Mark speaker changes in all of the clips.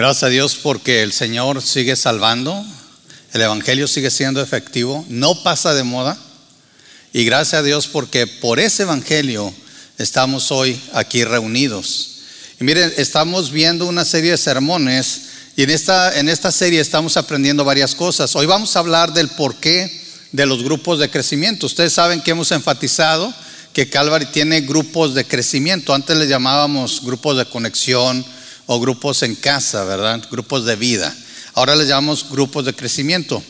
Speaker 1: Gracias a Dios porque el Señor sigue salvando, el Evangelio sigue siendo efectivo, no pasa de moda. Y gracias a Dios porque por ese Evangelio estamos hoy aquí reunidos. Y miren, estamos viendo una serie de sermones y en esta, en esta serie estamos aprendiendo varias cosas. Hoy vamos a hablar del porqué de los grupos de crecimiento. Ustedes saben que hemos enfatizado que Calvary tiene grupos de crecimiento. Antes le llamábamos grupos de conexión o grupos en casa, ¿verdad? Grupos de vida. Ahora les llamamos grupos de crecimiento.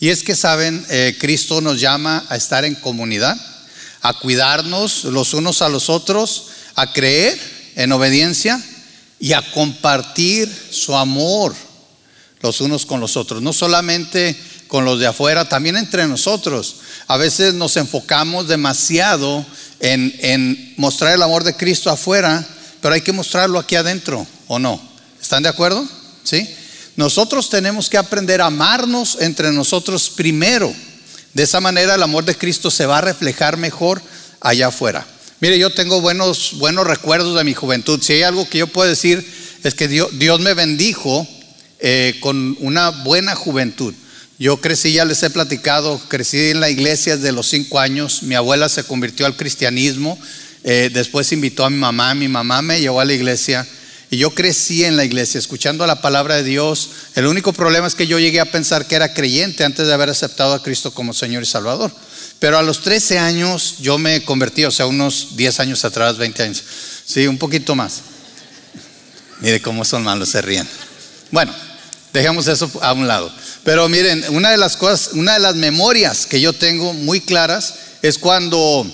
Speaker 1: Y es que saben, eh, Cristo nos llama a estar en comunidad, a cuidarnos los unos a los otros, a creer en obediencia y a compartir su amor los unos con los otros. No solamente con los de afuera, también entre nosotros. A veces nos enfocamos demasiado en, en mostrar el amor de Cristo afuera, pero hay que mostrarlo aquí adentro. ¿O no? ¿Están de acuerdo? ¿Sí? Nosotros tenemos que aprender a amarnos entre nosotros primero. De esa manera el amor de Cristo se va a reflejar mejor allá afuera. Mire, yo tengo buenos, buenos recuerdos de mi juventud. Si hay algo que yo puedo decir es que Dios, Dios me bendijo eh, con una buena juventud. Yo crecí, ya les he platicado, crecí en la iglesia desde los cinco años. Mi abuela se convirtió al cristianismo. Eh, después invitó a mi mamá. Mi mamá me llevó a la iglesia. Y yo crecí en la iglesia escuchando la palabra de Dios. El único problema es que yo llegué a pensar que era creyente antes de haber aceptado a Cristo como Señor y Salvador. Pero a los 13 años yo me convertí, o sea, unos 10 años atrás, 20 años. Sí, un poquito más. Mire cómo son malos, se ríen. Bueno, dejemos eso a un lado. Pero miren, una de las cosas, una de las memorias que yo tengo muy claras es cuando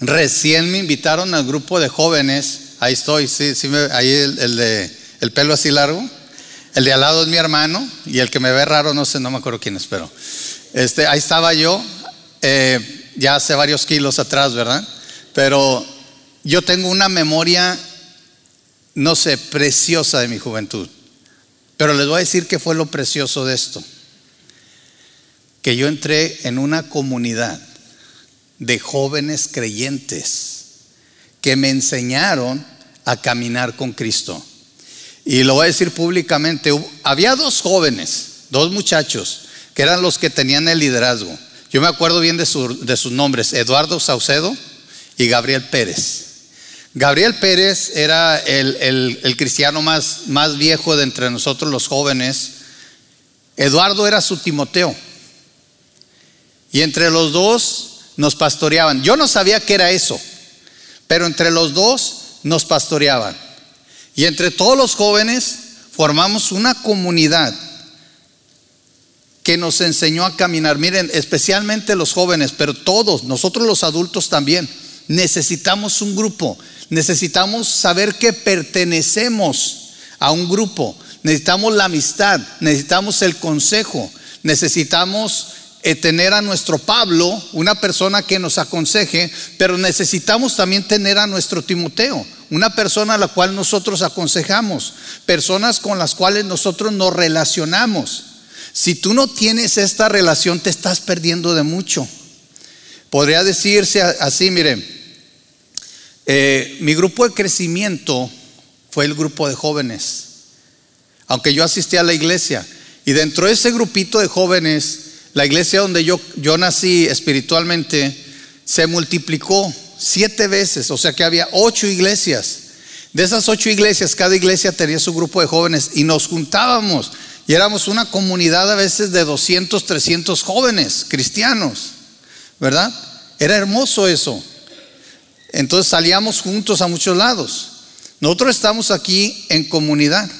Speaker 1: recién me invitaron al grupo de jóvenes ahí estoy, sí, sí, ahí el, de el pelo así largo. El de al lado es mi hermano y el que me ve raro, no sé, no me acuerdo quién es, pero este, ahí estaba yo, eh, ya hace varios kilos atrás, ¿verdad? Pero yo tengo una memoria, no sé, preciosa de mi juventud. Pero les voy a decir qué fue lo precioso de esto. Que yo entré en una comunidad de jóvenes creyentes que me enseñaron a caminar con Cristo. Y lo voy a decir públicamente, había dos jóvenes, dos muchachos, que eran los que tenían el liderazgo. Yo me acuerdo bien de, sus nombres, Eduardo Saucedo y Gabriel Pérez. Gabriel Pérez era el, el, cristiano más, más viejo de entre nosotros los jóvenes. Eduardo era su Timoteo. Y entre los dos nos pastoreaban. Yo no sabía qué era eso. Pero entre los dos nos pastoreaban. Y entre todos los jóvenes formamos una comunidad que nos enseñó a caminar. Miren, especialmente los jóvenes, pero todos, nosotros los adultos también, necesitamos un grupo. Necesitamos saber que pertenecemos a un grupo. Necesitamos la amistad, necesitamos el consejo, necesitamos eh, tener a nuestro Pablo, una persona que nos aconseje, pero necesitamos también tener a nuestro Timoteo, una persona a la cual nosotros aconsejamos, personas con las cuales nosotros nos relacionamos. Si tú no tienes esta relación, te estás perdiendo de mucho. Podría decirse así, miren, eh, mi grupo de crecimiento fue el grupo de jóvenes, aunque yo asistí a la iglesia, y dentro de ese grupito de jóvenes, la iglesia donde yo, yo nací espiritualmente se multiplicó siete veces, o sea que había ocho iglesias. De esas ocho iglesias, cada iglesia tenía su grupo de jóvenes y nos juntábamos y éramos una comunidad a veces de 200, 300 jóvenes cristianos, ¿verdad? Era hermoso eso. Entonces salíamos juntos a muchos lados. Nosotros estamos aquí en comunidad.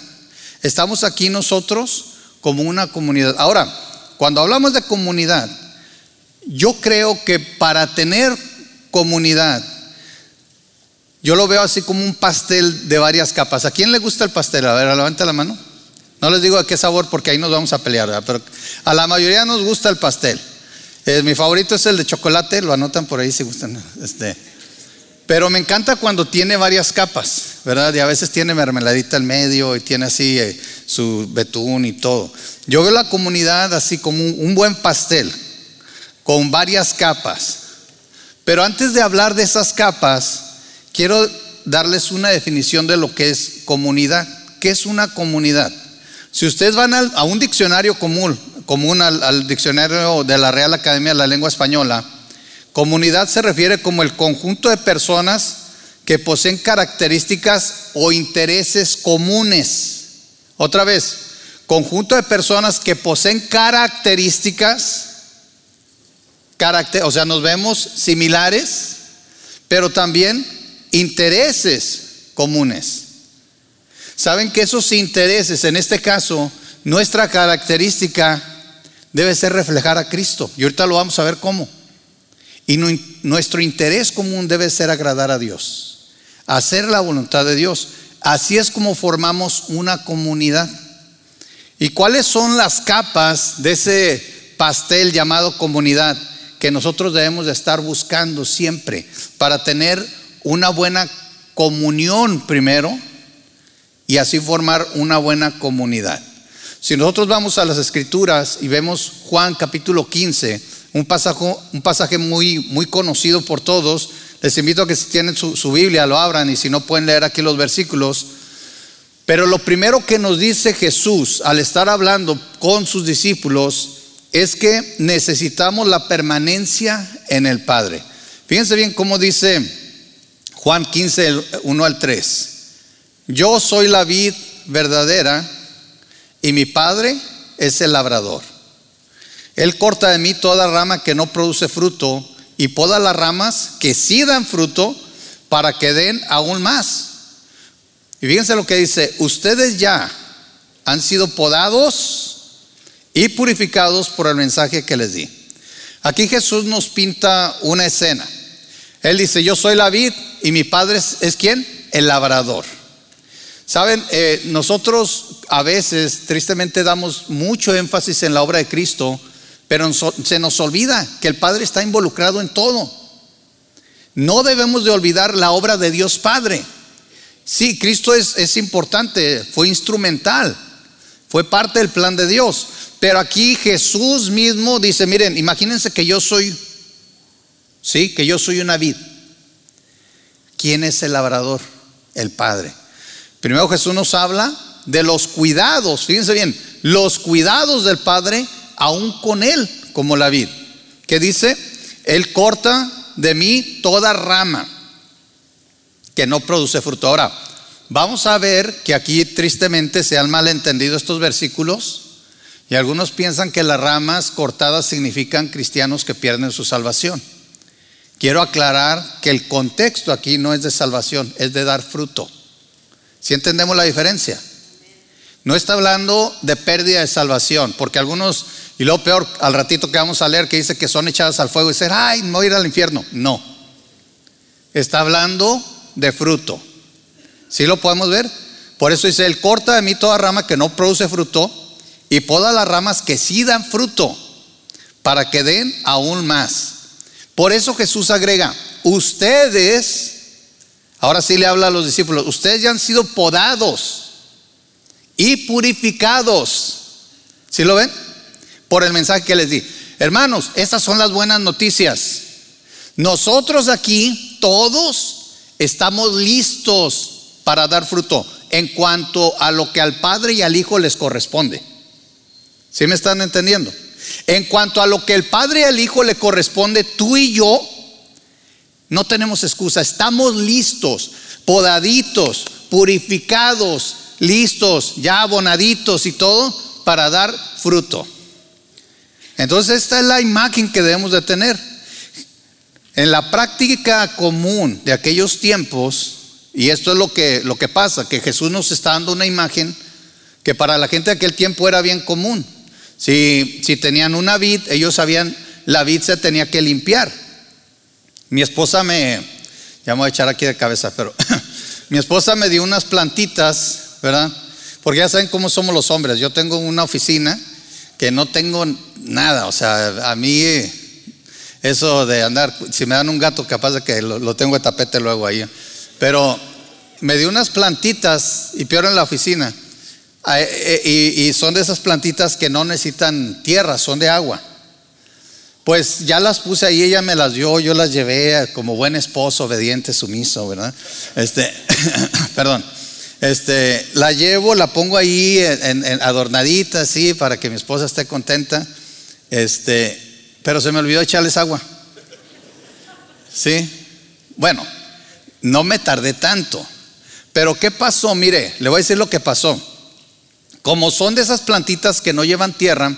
Speaker 1: Estamos aquí nosotros como una comunidad. Ahora, cuando hablamos de comunidad, yo creo que para tener comunidad, yo lo veo así como un pastel de varias capas. ¿A quién le gusta el pastel? A ver, levanta la mano. No les digo a qué sabor porque ahí nos vamos a pelear, pero a la mayoría nos gusta el pastel. Eh, mi favorito es el de chocolate, lo anotan por ahí si gustan. Este. Pero me encanta cuando tiene varias capas, ¿verdad? Y a veces tiene mermeladita al medio y tiene así eh, su betún y todo. Yo veo la comunidad así como un, buen pastel, con varias capas. Pero antes de hablar de esas capas, quiero darles una definición de lo que es comunidad. ¿qué es una comunidad? Si ustedes van a un diccionario común, común al, diccionario de la Real Academia de la Lengua Española, comunidad se refiere como el conjunto de personas que poseen características o intereses comunes. Otra vez, conjunto de personas que poseen características, o sea, nos vemos similares, pero también intereses comunes. Saben que esos intereses, en este caso, nuestra característica debe ser reflejar a Cristo. Y ahorita lo vamos a ver cómo. Y nuestro interés común debe ser agradar a Dios, hacer la voluntad de Dios. Así es como formamos una comunidad. ¿Y cuáles son las capas de ese pastel llamado comunidad que nosotros debemos de estar buscando siempre para tener una buena comunión primero y así formar una buena comunidad? Si nosotros vamos a las escrituras y vemos Juan capítulo 15, un pasaje, un pasaje muy, muy conocido por todos, les invito a que si tienen su, su Biblia lo abran y si no pueden leer aquí los versículos. Pero lo primero que nos dice Jesús al estar hablando con sus discípulos es que necesitamos la permanencia en el Padre. Fíjense bien cómo dice Juan 15, 1 al 3. Yo soy la vid verdadera y mi Padre es el labrador. Él corta de mí toda rama que no produce fruto y poda las ramas que sí dan fruto para que den aún más. Y fíjense lo que dice, ustedes ya han sido podados y purificados por el mensaje que les di. Aquí Jesús nos pinta una escena. Él dice, yo soy la vid y mi padre es, ¿es quién? El labrador. Saben, eh, nosotros a veces tristemente damos mucho énfasis en la obra de Cristo, pero se nos olvida que el Padre está involucrado en todo. No debemos de olvidar la obra de Dios Padre. Sí, Cristo es, importante, fue instrumental, fue parte del plan de Dios. Pero aquí Jesús mismo dice, miren, imagínense que yo soy, sí, que yo soy una vid. ¿Quién es el labrador? El Padre. Primero Jesús nos habla de los cuidados, fíjense bien, los cuidados del Padre aún con Él como la vid. Que dice, Él corta de mí toda rama que no produce fruto. Ahora, vamos a ver que aquí tristemente se han malentendido estos versículos y algunos piensan que las ramas cortadas significan cristianos que pierden su salvación. Quiero aclarar que el contexto aquí no es de salvación, es de dar fruto. Si entendemos la diferencia? No está hablando de pérdida de salvación, porque algunos, y lo peor, al ratito que vamos a leer, que dice que son echadas al fuego y dicen, ay, no ir al infierno. No. Está hablando de fruto. ¿Sí lo podemos ver? Por eso dice, Él corta de mí toda rama que no produce fruto y poda las ramas que sí dan fruto para que den aún más. Por eso Jesús agrega, ustedes, ahora sí le habla a los discípulos, ustedes ya han sido podados y purificados. ¿Sí lo ven? Por el mensaje que les di. Hermanos, estas son las buenas noticias. Nosotros aquí, todos, estamos listos para dar fruto en cuanto a lo que al Padre y al Hijo les corresponde. ¿Sí me están entendiendo? En cuanto a lo que el Padre y al Hijo le corresponde, tú y yo no tenemos excusa. Estamos listos, podaditos, purificados, listos, ya abonaditos y todo para dar fruto. Entonces esta es la imagen que debemos de tener. En la práctica común de aquellos tiempos, y esto es lo que, lo que pasa, que Jesús nos está dando una imagen que para la gente de aquel tiempo era bien común. Si, si tenían una vid, ellos sabían, la vid se tenía que limpiar. Mi esposa me, ya me voy a echar aquí de cabeza, pero mi esposa me dio unas plantitas, ¿verdad? Porque ya saben cómo somos los hombres. Yo tengo una oficina que no tengo nada, o sea, a mí eso de andar, si me dan un gato, capaz de que lo, tengo de tapete luego ahí. Pero me dio unas plantitas y peor en la oficina. Ah, eh, eh, y, son de esas plantitas que no necesitan tierra, son de agua. Pues ya las puse ahí, ella me las dio, yo las llevé como buen esposo, obediente, sumiso, ¿verdad? Este, perdón. Este, la llevo, la pongo ahí adornadita, así, para que mi esposa esté contenta. Este, pero se me olvidó echarles agua. ¿Sí? Bueno, no me tardé tanto. Pero ¿qué pasó? Mire, le voy a decir lo que pasó. Como son de esas plantitas que no llevan tierra,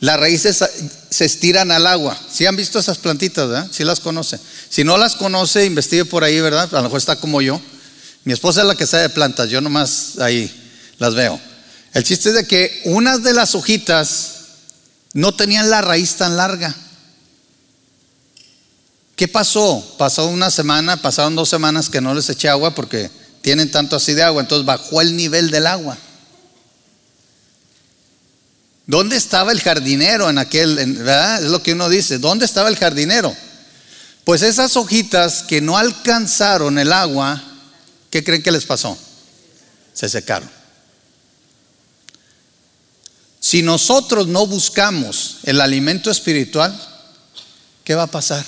Speaker 1: las raíces se estiran al agua. ¿Sí han visto esas plantitas, verdad? ¿Sí las conoce? Si no las conoce, investigue por ahí, ¿verdad? A lo mejor está como yo. Mi esposa es la que sabe de plantas, yo nomás ahí las veo. El chiste es de que unas de las hojitas no tenían la raíz tan larga. ¿Qué pasó? Pasó una semana, pasaron dos semanas que no les eché agua porque tienen tanto así de agua, entonces bajó el nivel del agua. ¿Dónde estaba el jardinero en aquel? Es lo que uno dice, ¿dónde estaba el jardinero? Pues esas hojitas que no alcanzaron el agua, ¿qué creen que les pasó? Se secaron. Si nosotros no buscamos el alimento espiritual, ¿qué va a pasar?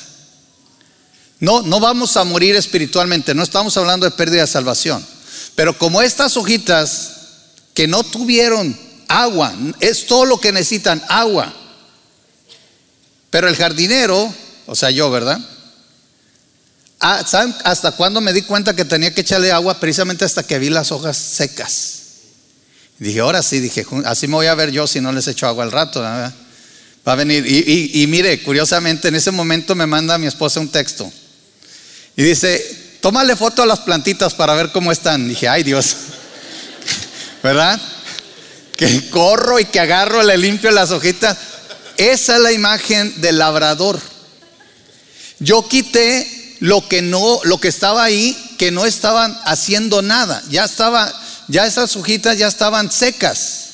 Speaker 1: No, no vamos a morir espiritualmente, no estamos hablando de pérdida de salvación. Pero como estas hojitas que no tuvieron agua, es todo lo que necesitan, agua. Pero el jardinero, o sea, yo, ¿verdad? Ah, ¿Saben hasta cuándo me di cuenta que tenía que echarle agua? Precisamente hasta que vi las hojas secas. Dije, ahora sí, dije, así me voy a ver yo si no les echo agua al rato. Va a venir. y mire, curiosamente, en ese momento me manda mi esposa un texto. Y dice, tómale foto a las plantitas para ver cómo están. dije, ay Dios, ¿verdad? Que corro y que agarro, le limpio las hojitas. Esa es la imagen del labrador. Yo quité lo que no, lo que estaba ahí, que no estaban haciendo nada. Ya estaba, ya esas hojitas ya estaban secas.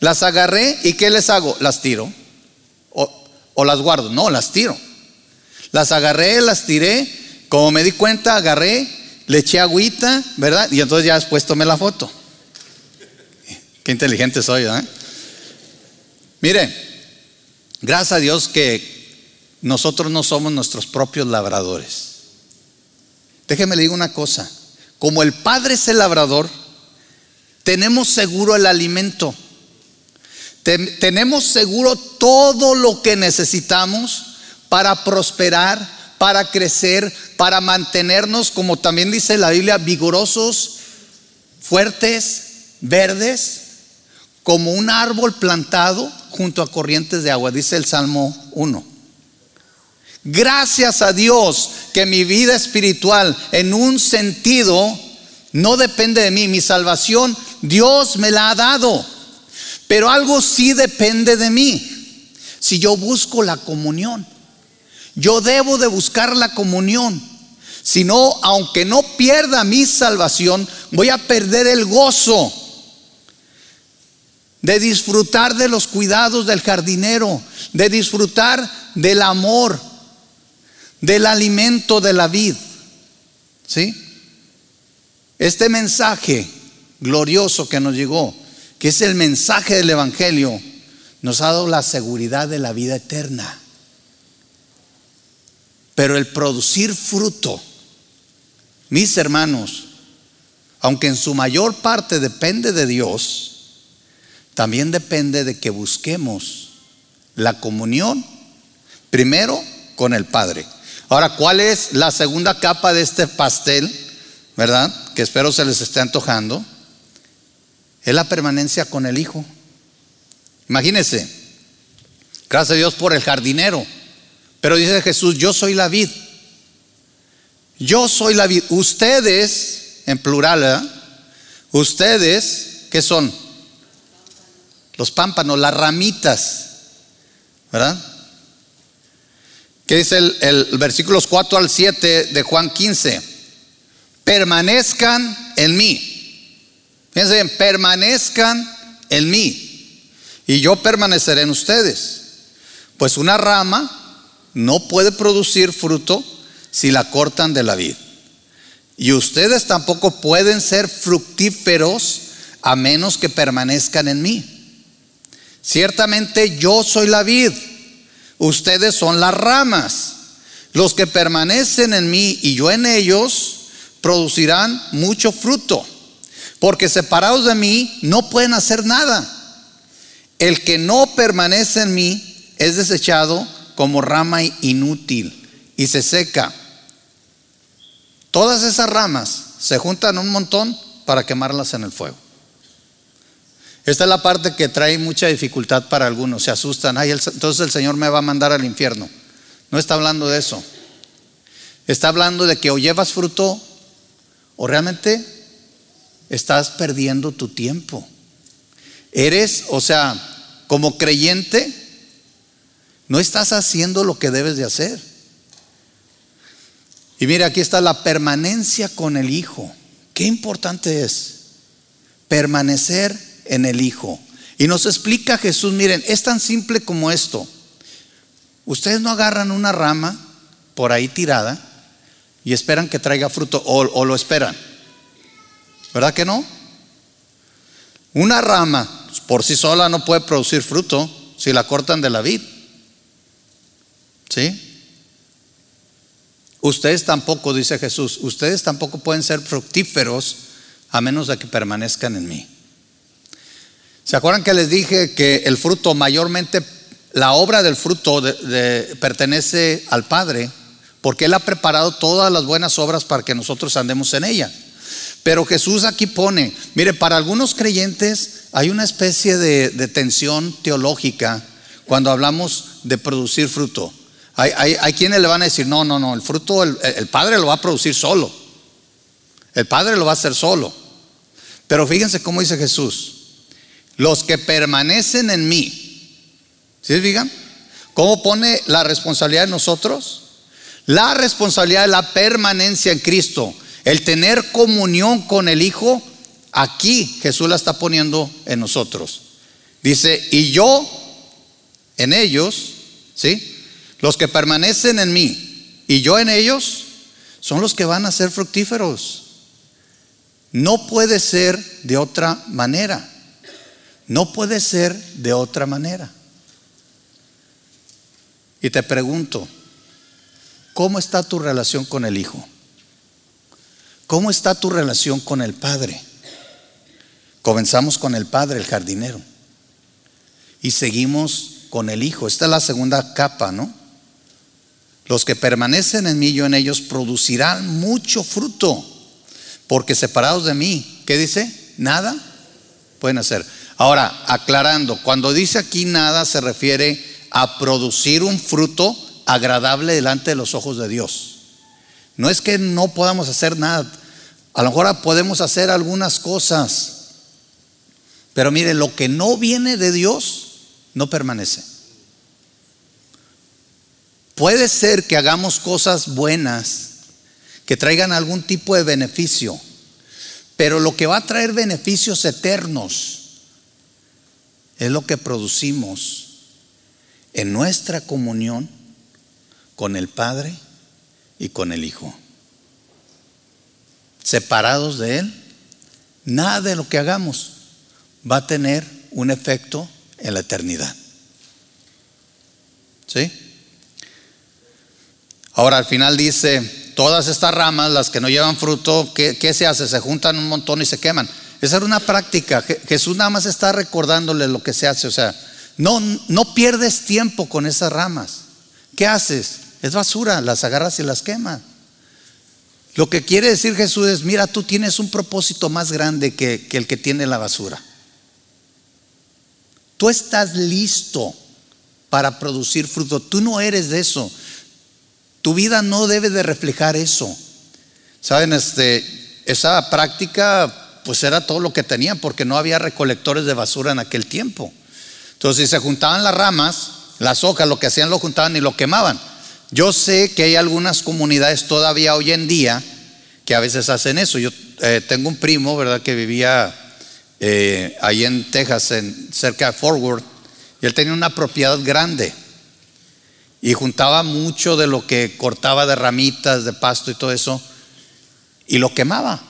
Speaker 1: Las agarré y ¿qué les hago? Las tiro. O, o las guardo. No, las tiro. Las agarré, las tiré como me di cuenta, agarré, le eché agüita, ¿verdad? Y entonces ya después tomé la foto. Qué inteligente soy, ¿eh? Mire, gracias a Dios que nosotros no somos nuestros propios labradores. Déjeme le digo una cosa. Como el Padre es el labrador, tenemos seguro el alimento. tenemos seguro todo lo que necesitamos para prosperar, para crecer, para mantenernos, como también dice la Biblia, vigorosos, fuertes, verdes, como un árbol plantado junto a corrientes de agua, dice el Salmo 1. Gracias a Dios que mi vida espiritual en un sentido no depende de mí, mi salvación Dios me la ha dado, pero algo sí depende de mí. Si yo busco la comunión, yo debo de buscar la comunión. Si no, aunque no pierda mi salvación, voy a perder el gozo de disfrutar de los cuidados del jardinero, de disfrutar del amor, del alimento de la vid. ¿Sí? Este mensaje glorioso que nos llegó, que es el mensaje del Evangelio, nos ha dado la seguridad de la vida eterna. Pero el producir fruto, mis hermanos, aunque en su mayor parte depende de Dios, también depende de que busquemos la comunión, primero con el Padre. Ahora, ¿cuál es la segunda capa de este pastel? ¿Verdad? Que espero se les esté antojando. Es la permanencia con el Hijo. Imagínense, gracias a Dios por el jardinero pero dice Jesús, yo soy la vid. Yo soy la vid. Ustedes, en plural, ustedes, ¿qué son? Los pámpanos, las ramitas, ¿verdad? ¿Qué dice el, el versículos 4 al 7 de Juan 15? Permanezcan en mí. Fíjense, permanezcan en mí. Y yo permaneceré en ustedes. Pues una rama no puede producir fruto si la cortan de la vid. Y ustedes tampoco pueden ser fructíferos a menos que permanezcan en mí. Ciertamente yo soy la vid, ustedes son las ramas. Los que permanecen en mí y yo en ellos producirán mucho fruto, porque separados de mí no pueden hacer nada. El que no permanece en mí es desechado como rama inútil y se seca. Todas esas ramas se juntan un montón para quemarlas en el fuego. Esta es la parte que trae mucha dificultad para algunos. Se asustan. Ay, entonces el Señor me va a mandar al infierno. No está hablando de eso. Está hablando de que o llevas fruto o realmente estás perdiendo tu tiempo. Eres, o sea, como creyente, no estás haciendo lo que debes de hacer. Y mira, aquí está la permanencia con el Hijo. Qué importante es permanecer en el Hijo. Y nos explica Jesús, miren, es tan simple como esto. Ustedes no agarran una rama por ahí tirada y esperan que traiga fruto o, lo esperan. ¿Verdad que no? Una rama por sí sola no puede producir fruto si la cortan de la vid. ¿Sí? Ustedes tampoco, dice Jesús, ustedes tampoco pueden ser fructíferos a menos de que permanezcan en mí. ¿Se acuerdan que les dije que el fruto mayormente, la obra del fruto pertenece al Padre? Porque Él ha preparado todas las buenas obras para que nosotros andemos en ella. Pero Jesús aquí pone, mire, para algunos creyentes hay una especie de tensión teológica cuando hablamos de producir fruto. Hay, quienes le van a decir, no, no, no, el fruto el, Padre lo va a producir solo. El Padre lo va a hacer solo. Pero fíjense cómo dice Jesús, los que permanecen en mí. ¿Sí fijan? ¿Cómo pone la responsabilidad de nosotros? La responsabilidad de la permanencia en Cristo, el tener comunión con el Hijo, aquí Jesús la está poniendo en nosotros. Dice, y yo en ellos, ¿sí? Los que permanecen en mí y yo en ellos son los que van a ser fructíferos. No puede ser de otra manera. No puede ser de otra manera. Y te pregunto, ¿cómo está tu relación con el Hijo? ¿Cómo está tu relación con el Padre? Comenzamos con el Padre, el jardinero, y seguimos con el Hijo. Esta es la segunda capa, ¿no? Los que permanecen en mí, yo en ellos, producirán mucho fruto, porque separados de mí, ¿qué dice? Nada pueden hacer. Ahora, aclarando, cuando dice aquí nada se refiere a producir un fruto agradable delante de los ojos de Dios. No es que no podamos hacer nada, a lo mejor podemos hacer algunas cosas, pero mire, lo que no viene de Dios no permanece. Puede ser que hagamos cosas buenas que traigan algún tipo de beneficio, pero lo que va a traer beneficios eternos es lo que producimos en nuestra comunión con el Padre y con el Hijo. Separados de Él, nada de lo que hagamos va a tener un efecto en la eternidad. ¿Sí? Ahora al final dice, todas estas ramas, las que no llevan fruto, ¿qué, se hace? Se juntan un montón y se queman. Esa era una práctica. Jesús nada más está recordándole lo que se hace. O sea, no, no pierdes tiempo con esas ramas. ¿Qué haces? Es basura, las agarras y las quemas. Lo que quiere decir Jesús es, mira, tú tienes un propósito más grande que, que el que tiene la basura. Tú estás listo para producir fruto. Tú no eres de eso. Tu vida no debe de reflejar eso. Saben, este, esa práctica pues era todo lo que tenían porque no había recolectores de basura en aquel tiempo. Entonces, si se juntaban las ramas, las hojas, lo que hacían lo juntaban y lo quemaban. Yo sé que hay algunas comunidades todavía hoy en día que a veces hacen eso. Yo eh, tengo un primo, ¿verdad?, que vivía eh, ahí en Texas, en, cerca de Fort Worth, y él tenía una propiedad grande y juntaba mucho de lo que cortaba de ramitas, de pasto y todo eso, y lo quemaba.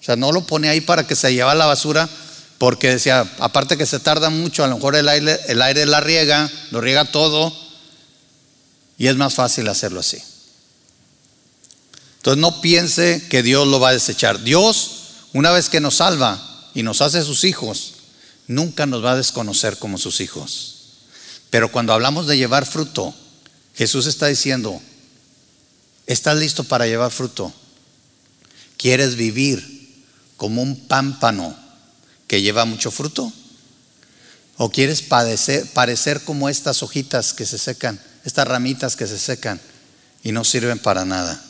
Speaker 1: O sea, no lo pone ahí para que se lleva la basura, porque decía, aparte que se tarda mucho, a lo mejor el aire, el aire la riega, lo riega todo, y es más fácil hacerlo así. Entonces no piense que Dios lo va a desechar. Dios, una vez que nos salva y nos hace sus hijos, nunca nos va a desconocer como sus hijos. Pero cuando hablamos de llevar fruto, Jesús está diciendo, ¿estás listo para llevar fruto? ¿Quieres vivir como un pámpano que lleva mucho fruto? ¿O quieres parecer como estas hojitas que se secan, estas ramitas que se secan y no sirven para nada?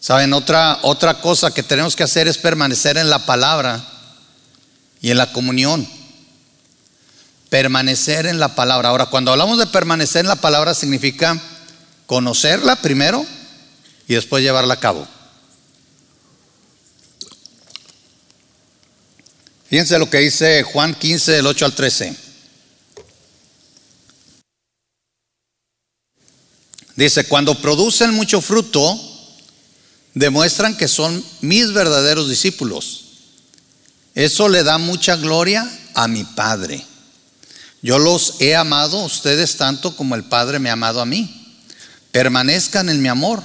Speaker 1: Saben, otra, otra cosa que tenemos que hacer es permanecer en la palabra y en la comunión. Permanecer en la palabra. Ahora, cuando hablamos de permanecer en la palabra significa conocerla primero y después llevarla a cabo. Fíjense lo que dice Juan 15, del 8 al 13. Dice, cuando producen mucho fruto, demuestran que son mis verdaderos discípulos. Eso le da mucha gloria a mi Padre. Yo los he amado a ustedes tanto como el Padre me ha amado a mí. Permanezcan en mi amor.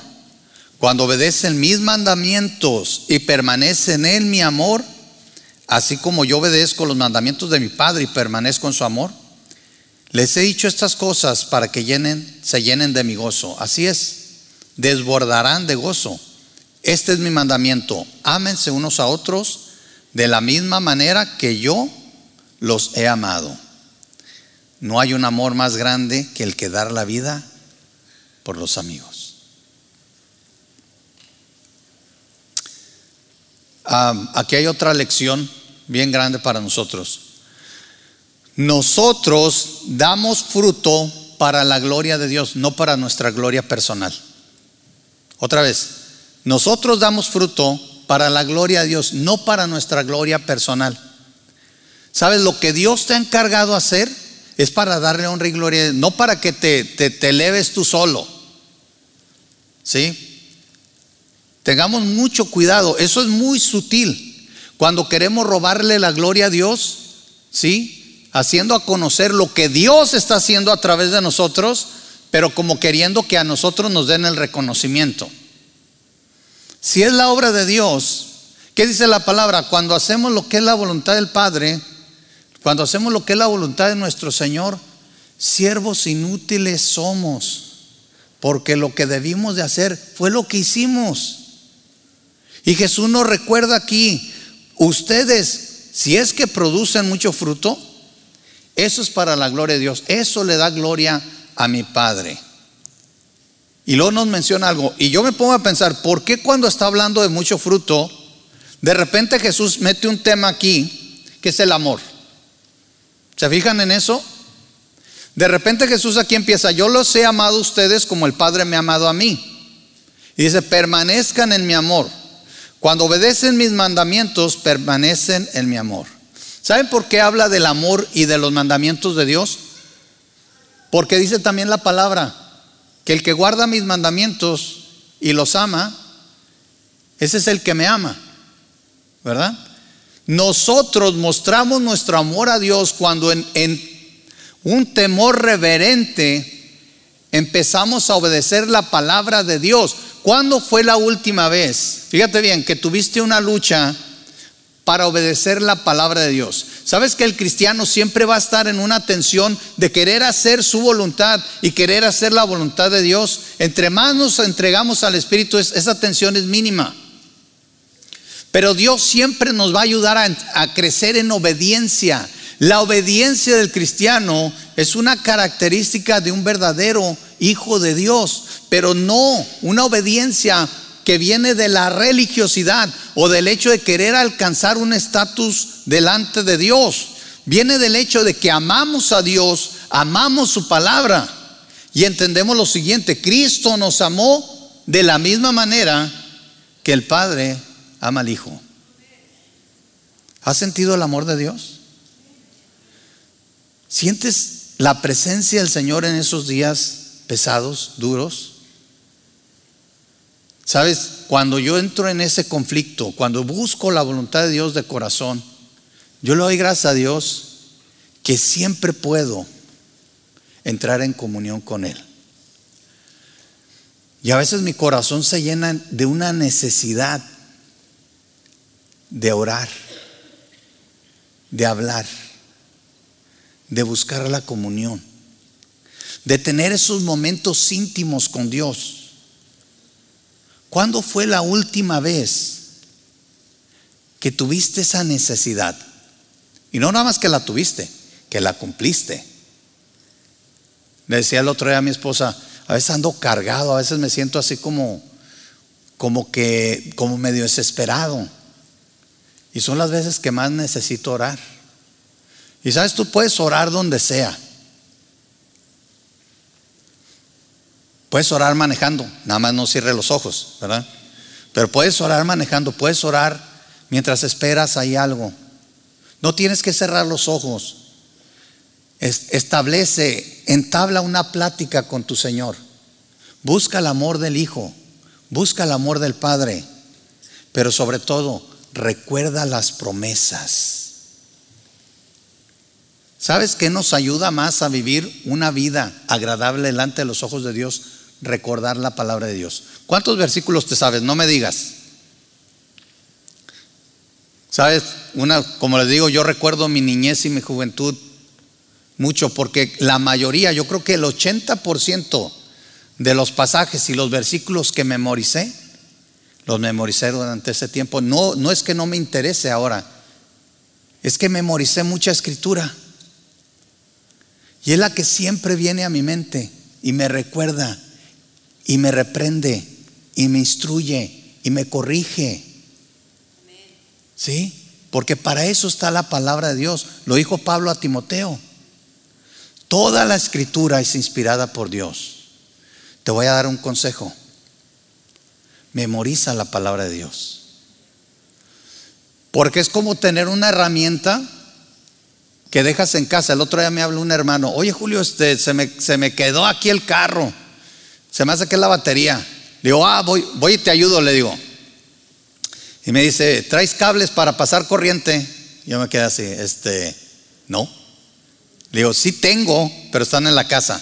Speaker 1: Cuando obedecen mis mandamientos y permanecen en mi amor, así como yo obedezco los mandamientos de mi Padre y permanezco en su amor, les he dicho estas cosas para que llenen, se llenen de mi gozo. Así es, desbordarán de gozo. Este es mi mandamiento. Ámense unos a otros de la misma manera que yo los he amado. No hay un amor más grande que el que dar la vida por los amigos. aquí hay otra lección bien grande para nosotros. Nosotros damos fruto para la gloria de Dios, no para nuestra gloria personal. Otra vez, nosotros damos fruto para la gloria de Dios, no para nuestra gloria personal. ¿Sabes? Lo que Dios te ha encargado hacer es para darle honra y gloria, no para que te, te, te eleves tú solo. ¿Sí? Tengamos mucho cuidado, eso es muy sutil. Cuando queremos robarle la gloria a Dios, ¿sí? Haciendo a conocer lo que Dios está haciendo a través de nosotros, pero como queriendo que a nosotros nos den el reconocimiento. Si es la obra de Dios, ¿qué dice la palabra? Cuando hacemos lo que es la voluntad del Padre, cuando hacemos lo que es la voluntad de nuestro Señor, siervos inútiles somos, porque lo que debimos de hacer fue lo que hicimos. Y Jesús nos recuerda aquí, ustedes, si es que producen mucho fruto, eso es para la gloria de Dios, eso le da gloria a mi Padre. Y luego nos menciona algo. Y yo me pongo a pensar, ¿por qué cuando está hablando de mucho fruto, de repente Jesús mete un tema aquí, que es el amor? ¿Se fijan en eso? De repente Jesús aquí empieza, yo los he amado a ustedes como el Padre me ha amado a mí. Y dice, permanezcan en mi amor. Cuando obedecen mis mandamientos, permanecen en mi amor. ¿Saben por qué habla del amor y de los mandamientos de Dios? Porque dice también la palabra, que el que guarda mis mandamientos y los ama, ese es el que me ama, ¿verdad? Nosotros mostramos nuestro amor a Dios cuando en, un temor reverente empezamos a obedecer la palabra de Dios. ¿Cuándo fue la última vez? Fíjate bien, que tuviste una lucha para obedecer la palabra de Dios. Sabes que el cristiano siempre va a estar en una tensión de querer hacer su voluntad y querer hacer la voluntad de Dios. Entre más nos entregamos al Espíritu, esa tensión es mínima. Pero Dios siempre nos va a ayudar a, a crecer en obediencia. La obediencia del cristiano es una característica de un verdadero hijo de Dios, pero no una obediencia que viene de la religiosidad o del hecho de querer alcanzar un estatus delante de Dios. Viene del hecho de que amamos a Dios, amamos su palabra y entendemos lo siguiente, Cristo nos amó de la misma manera que el Padre ama al Hijo. ¿Has sentido el amor de Dios? ¿Sientes la presencia del Señor en esos días pesados, duros? Sabes, cuando yo entro en ese conflicto, cuando busco la voluntad de Dios de corazón, yo le doy gracias a Dios que siempre puedo entrar en comunión con Él. Y a veces mi corazón se llena de una necesidad de orar, de hablar, de buscar la comunión, de tener esos momentos íntimos con Dios. ¿Cuándo fue la última vez que tuviste esa necesidad? Y no nada más que la tuviste, que la cumpliste. Le decía el otro día a mi esposa, a veces ando cargado, a veces me siento así como, como que, como medio desesperado. Y son las veces que más necesito orar. Y sabes, tú puedes orar donde sea. Puedes orar manejando, nada más no cierre los ojos, ¿verdad? Pero puedes orar manejando, puedes orar mientras esperas hay algo. No tienes que cerrar los ojos. Establece, entabla una plática con tu Señor. Busca el amor del Hijo, busca el amor del Padre, pero sobre todo recuerda las promesas. ¿Sabes qué nos ayuda más a vivir una vida agradable delante de los ojos de Dios? Recordar la palabra de Dios. ¿Cuántos versículos te sabes? No me digas. ¿Sabes? Una, como les digo, yo recuerdo mi niñez y mi juventud mucho porque la mayoría, yo creo que el 80% de los pasajes y los versículos que memoricé, los memoricé durante ese tiempo. No, no es que no me interese ahora, es que memoricé mucha escritura. Y es la que siempre viene a mi mente y me recuerda y me reprende y me instruye y me corrige. ¿Sí? Porque para eso está la palabra de Dios. Lo dijo Pablo a Timoteo. Toda la escritura es inspirada por Dios. Te voy a dar un consejo. Memoriza la palabra de Dios. Porque es como tener una herramienta que dejas en casa. El otro día me habló un hermano, oye Julio, este, se, me, se me quedó aquí el carro, se me hace que es la batería. Le digo, ah, voy, voy y te ayudo, le digo. Y me dice, ¿traes cables para pasar corriente? Yo me quedé así, este, no. Le digo, sí tengo, pero están en la casa.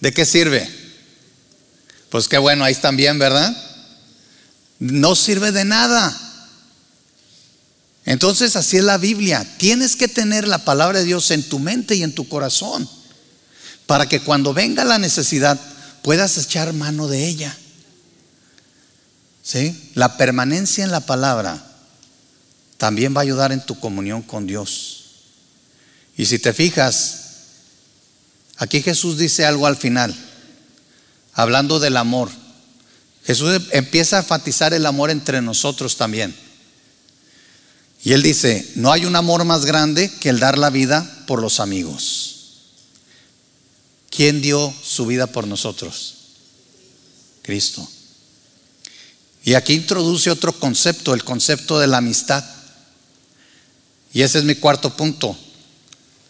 Speaker 1: ¿De qué sirve? Pues qué bueno, ahí están bien, ¿verdad? No sirve de nada. Entonces así es la Biblia. Tienes que tener la palabra de Dios en tu mente y en tu corazón para que cuando venga la necesidad puedas echar mano de ella. ¿Sí? La permanencia en la palabra también va a ayudar en tu comunión con Dios. Y si te fijas, aquí Jesús dice algo al final, hablando del amor. Jesús empieza a enfatizar el amor entre nosotros también. Y él dice, no hay un amor más grande que el dar la vida por los amigos. ¿Quién dio su vida por nosotros? Cristo. Y aquí introduce otro concepto, el concepto de la amistad. Y ese es mi cuarto punto.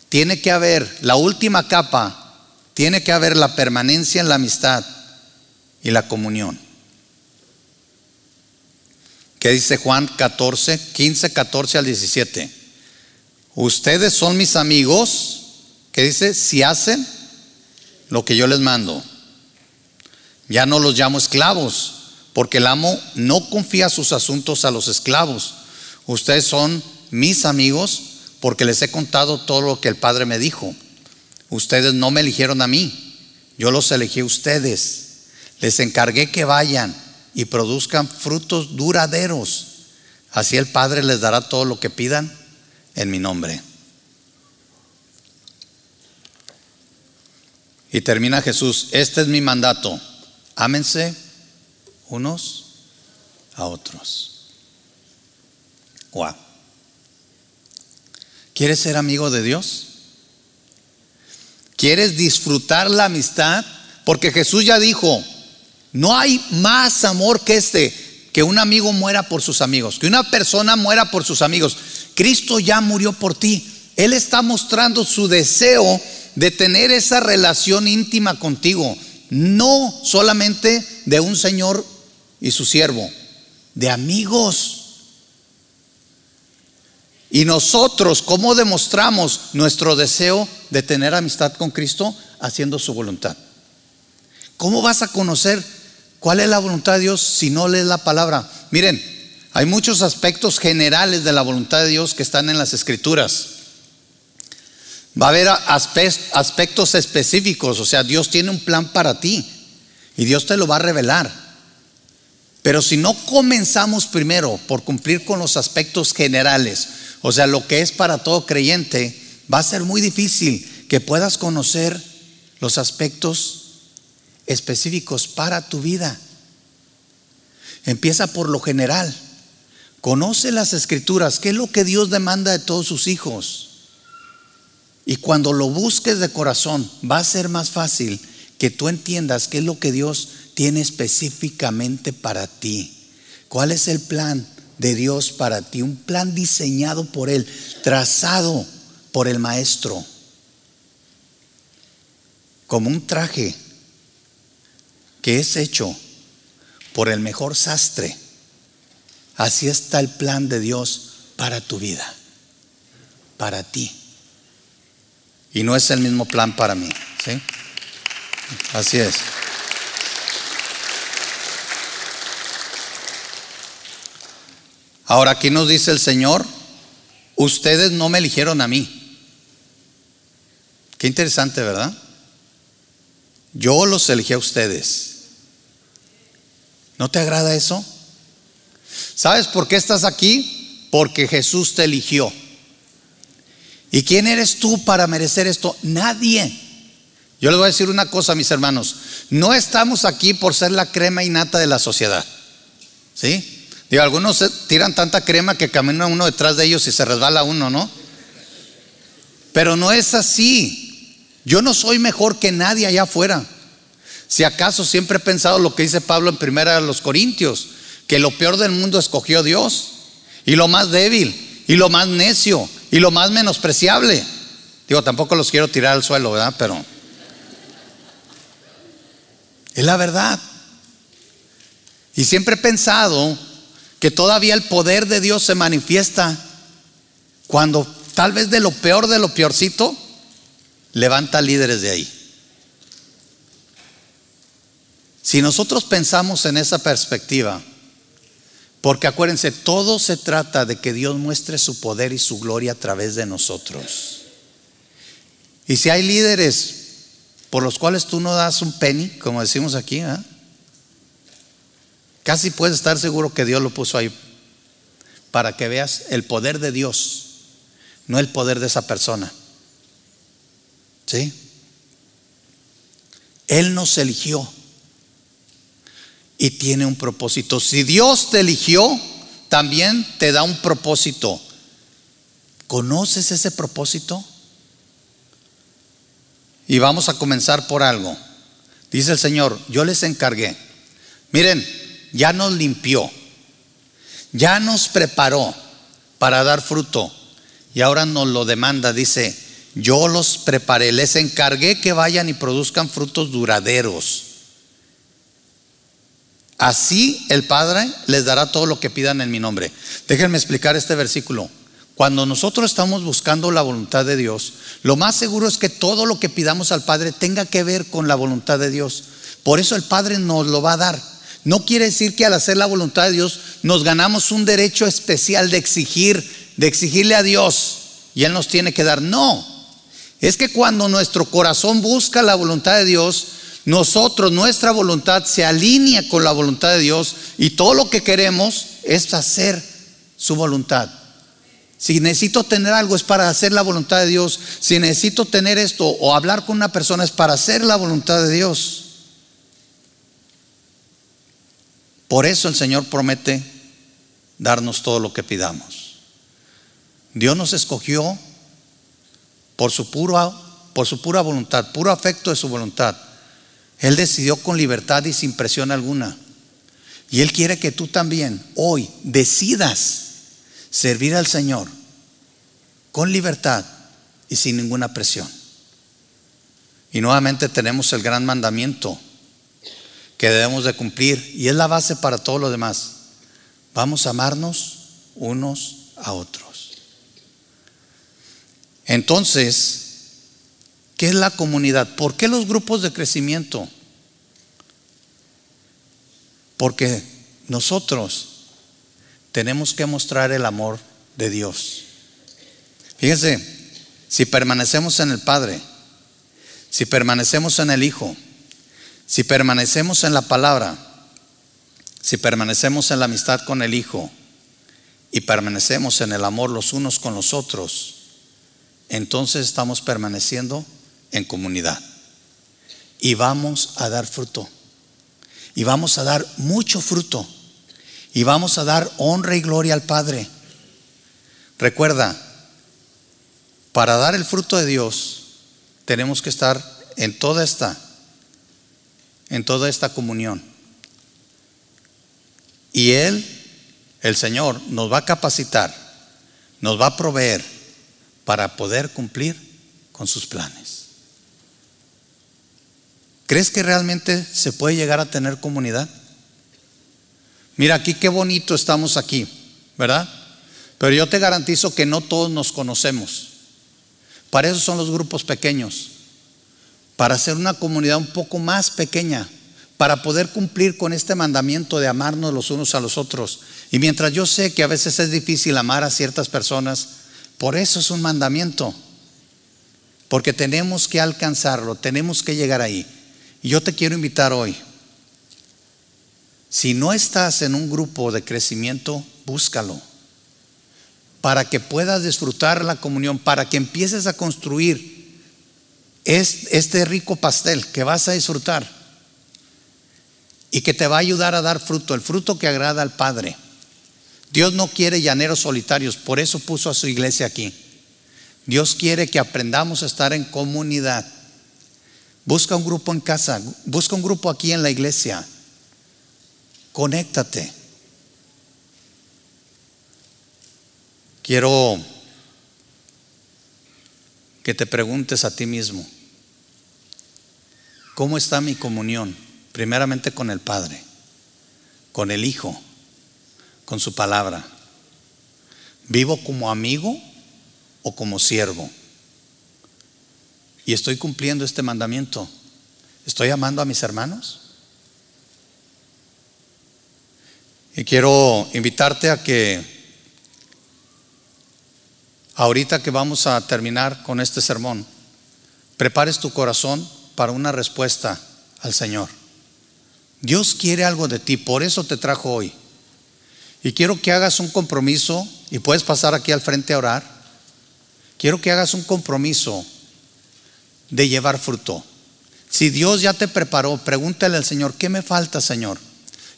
Speaker 1: Tiene que haber la última capa, tiene que haber la permanencia en la amistad y la comunión. ¿Qué dice Juan 14, 15, 14 al 17? Ustedes son mis amigos, ¿qué dice? Si hacen lo que yo les mando. Ya no los llamo esclavos, porque el amo no confía sus asuntos a los esclavos. Ustedes son mis amigos porque les he contado todo lo que el Padre me dijo. Ustedes no me eligieron a mí, yo los elegí a ustedes. Les encargué que vayan y produzcan frutos duraderos. Así el Padre les dará todo lo que pidan en mi nombre. Y termina Jesús, este es mi mandato, ámense unos a otros. Wow. ¿Quieres ser amigo de Dios? ¿Quieres disfrutar la amistad? Porque Jesús ya dijo, no hay más amor que este, que un amigo muera por sus amigos, que una persona muera por sus amigos. Cristo ya murió por ti. Él está mostrando su deseo de tener esa relación íntima contigo, no solamente de un Señor y su siervo, de amigos. Y nosotros, ¿cómo demostramos nuestro deseo de tener amistad con Cristo? Haciendo su voluntad. ¿Cómo vas a conocer ¿Cuál es la voluntad de Dios si no lees la palabra? Miren, Hay muchos aspectos generales de la voluntad de Dios que están en las escrituras. Va a haber aspectos específicos, o sea, Dios tiene un plan para ti y Dios te lo va a revelar. Pero si no comenzamos primero por cumplir con los aspectos generales, o sea, lo que es para todo creyente, va a ser muy difícil que puedas conocer los aspectos específicos para tu vida. Empieza por lo general. Conoce las escrituras, qué es lo que Dios demanda de todos sus hijos. Y cuando lo busques de corazón, va a ser más fácil que tú entiendas qué es lo que Dios tiene específicamente para ti. ¿Cuál es el plan de Dios para ti? Un plan diseñado por Él, trazado por el Maestro, como un traje que es hecho por el mejor sastre. Así está el plan de Dios para tu vida, para ti. Y no es el mismo plan para mí. ¿sí? Así es. Ahora aquí nos dice el Señor, ustedes no me eligieron a mí. Qué interesante, ¿verdad? Yo los elegí a ustedes. ¿No te agrada eso? ¿Sabes por qué estás aquí? Porque Jesús te eligió. ¿Y quién eres tú para merecer esto? Nadie. Yo les voy a decir una cosa, mis hermanos. No estamos aquí por ser la crema innata de la sociedad. ¿Sí? Digo, algunos tiran tanta crema que camina uno detrás de ellos y se resbala uno, ¿no? Pero no es así. Yo no soy mejor que nadie allá afuera. Si acaso siempre he pensado lo que dice Pablo en primera de los Corintios, que lo peor del mundo escogió Dios y lo más débil y lo más necio y lo más menospreciable. Digo, tampoco los quiero tirar al suelo, ¿verdad? Pero es la verdad. Y siempre he pensado que todavía el poder de Dios se manifiesta cuando tal vez de lo peor de lo peorcito levanta líderes de ahí. Si nosotros pensamos en esa perspectiva, porque acuérdense, todo se trata de que Dios muestre su poder y su gloria a través de nosotros. Y si hay líderes por los cuales tú no das un penny, como decimos aquí, ¿eh? Casi puedes estar seguro que Dios lo puso ahí para que veas el poder de Dios, no el poder de esa persona. ¿Sí? Él nos eligió y tiene un propósito. Si Dios te eligió, también te da un propósito. ¿Conoces ese propósito? Y vamos a comenzar por algo. Dice el Señor, yo les encargué. Miren, ya nos limpió, ya nos preparó para dar fruto y ahora nos lo demanda. Dice, yo los preparé, les encargué que vayan y produzcan frutos duraderos Así el Padre les dará todo lo que pidan en mi nombre. Déjenme explicar este versículo. Cuando nosotros estamos buscando la voluntad de Dios, lo más seguro es que todo lo que pidamos al Padre tenga que ver con la voluntad de Dios. Por eso el Padre nos lo va a dar. No quiere decir que al hacer la voluntad de Dios nos ganamos un derecho especial de exigir, de exigirle a Dios y Él nos tiene que dar. No, es que cuando nuestro corazón busca la voluntad de Dios, nosotros, nuestra voluntad se alinea con la voluntad de Dios y todo lo que queremos es hacer su voluntad. Si necesito tener algo es para hacer la voluntad de Dios. Si necesito tener esto o hablar con una persona es para hacer la voluntad de Dios. Por eso el Señor promete darnos todo lo que pidamos. Dios nos escogió por su pura, por su pura voluntad, puro afecto de su voluntad. Él decidió con libertad y sin presión alguna. Y Él quiere que tú también hoy decidas servir al Señor con libertad y sin ninguna presión. Y nuevamente tenemos el gran mandamiento que debemos de cumplir y es la base para todo lo demás. Vamos a amarnos unos a otros. Entonces, ¿Qué es la comunidad? ¿Por qué los grupos de crecimiento? Porque nosotros tenemos que mostrar el amor de Dios. Fíjense, si permanecemos en el Padre, si permanecemos en el Hijo, si permanecemos en la palabra, si permanecemos en la amistad con el Hijo y permanecemos en el amor los unos con los otros, entonces estamos permaneciendo en comunidad. Y vamos a dar fruto. Y vamos a dar mucho fruto. Y vamos a dar honra y gloria al Padre. Recuerda, para dar el fruto de Dios, tenemos que estar en toda esta, en toda esta comunión. Y Él, el Señor, nos va a capacitar, nos va a proveer para poder cumplir con sus planes. ¿Crees que realmente se puede llegar a tener comunidad? Mira, aquí qué bonito estamos aquí, ¿verdad? Pero yo te garantizo que no todos nos conocemos. Para eso son los grupos pequeños, para hacer una comunidad un poco más pequeña, para poder cumplir con este mandamiento de amarnos los unos a los otros. Y mientras yo sé que a veces es difícil amar a ciertas personas, por eso es un mandamiento, porque tenemos que alcanzarlo, tenemos que llegar ahí. Y yo te quiero invitar hoy, si no estás en un grupo de crecimiento, búscalo para que puedas disfrutar la comunión, para que empieces a construir este rico pastel que vas a disfrutar y que te va a ayudar a dar fruto, el fruto que agrada al Padre. Dios no quiere llaneros solitarios, por eso puso a su iglesia aquí. Dios quiere que aprendamos a estar en comunidad. Busca un grupo en casa, busca un grupo aquí en la iglesia. Conéctate. Quiero que te preguntes a ti mismo, ¿cómo está mi comunión? Primeramente con el Padre, con el Hijo, con su palabra. ¿Vivo como amigo o como siervo? Y estoy cumpliendo este mandamiento. ¿Estoy amando a mis hermanos? Y quiero invitarte a que ahorita que vamos a terminar con este sermón, prepares tu corazón para una respuesta al Señor. Dios quiere algo de ti, por eso te trajo hoy. Y quiero que hagas un compromiso, y puedes pasar aquí al frente a orar. Quiero que hagas un compromiso de llevar fruto. Si Dios ya te preparó, pregúntale al Señor, ¿qué me falta, Señor?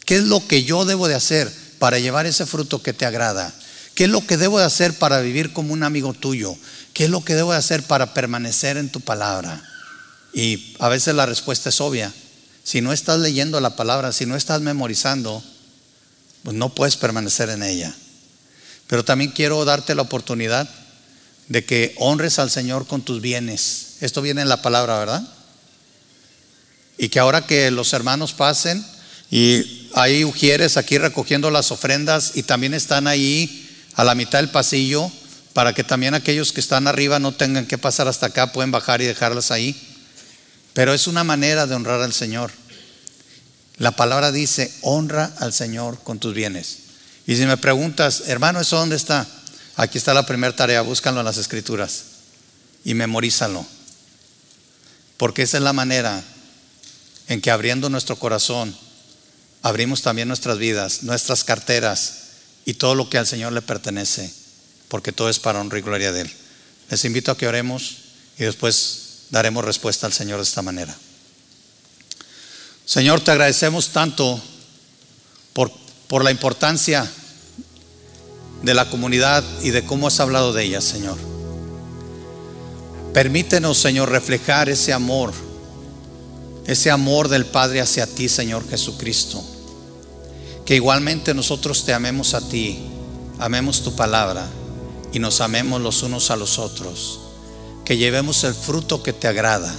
Speaker 1: ¿Qué es lo que yo debo de hacer para llevar ese fruto que te agrada? ¿Qué es lo que debo de hacer para vivir como un amigo tuyo? ¿Qué es lo que debo de hacer para permanecer en tu palabra? Y a veces la respuesta es obvia. Si no estás leyendo la palabra, si no estás memorizando, pues no puedes permanecer en ella. Pero también quiero darte la oportunidad de que honres al Señor con tus bienes. Esto viene en la palabra, ¿verdad? Y que ahora que los hermanos pasen y hay ujieres aquí recogiendo las ofrendas y también están ahí a la mitad del pasillo para que también aquellos que están arriba no tengan que pasar hasta acá, pueden bajar y dejarlas ahí. Pero es una manera de honrar al Señor. La palabra dice, honra al Señor con tus bienes. Y si me preguntas, hermano, ¿eso dónde está? Aquí está la primera tarea, búscalo en las escrituras y memorízalo. Porque esa es la manera en que abriendo nuestro corazón, abrimos también nuestras vidas, nuestras carteras, y todo lo que al Señor le pertenece, porque todo es para honra y gloria de Él. Les invito a que oremos y después daremos respuesta al Señor de esta manera. Señor, te agradecemos tanto por, por la importancia de la comunidad y de cómo has hablado de ella, Señor. Permítenos, Señor, reflejar ese amor, ese amor del Padre hacia ti, Señor Jesucristo que igualmente nosotros te amemos a ti, amemos tu palabra y nos amemos los unos a los otros, que llevemos el fruto que te agrada,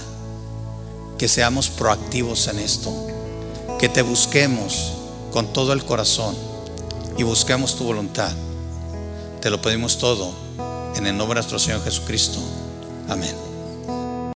Speaker 1: que seamos proactivos en esto, que te busquemos con todo el corazón y busquemos tu voluntad. Te lo pedimos todo en el nombre de nuestro Señor Jesucristo. Amén.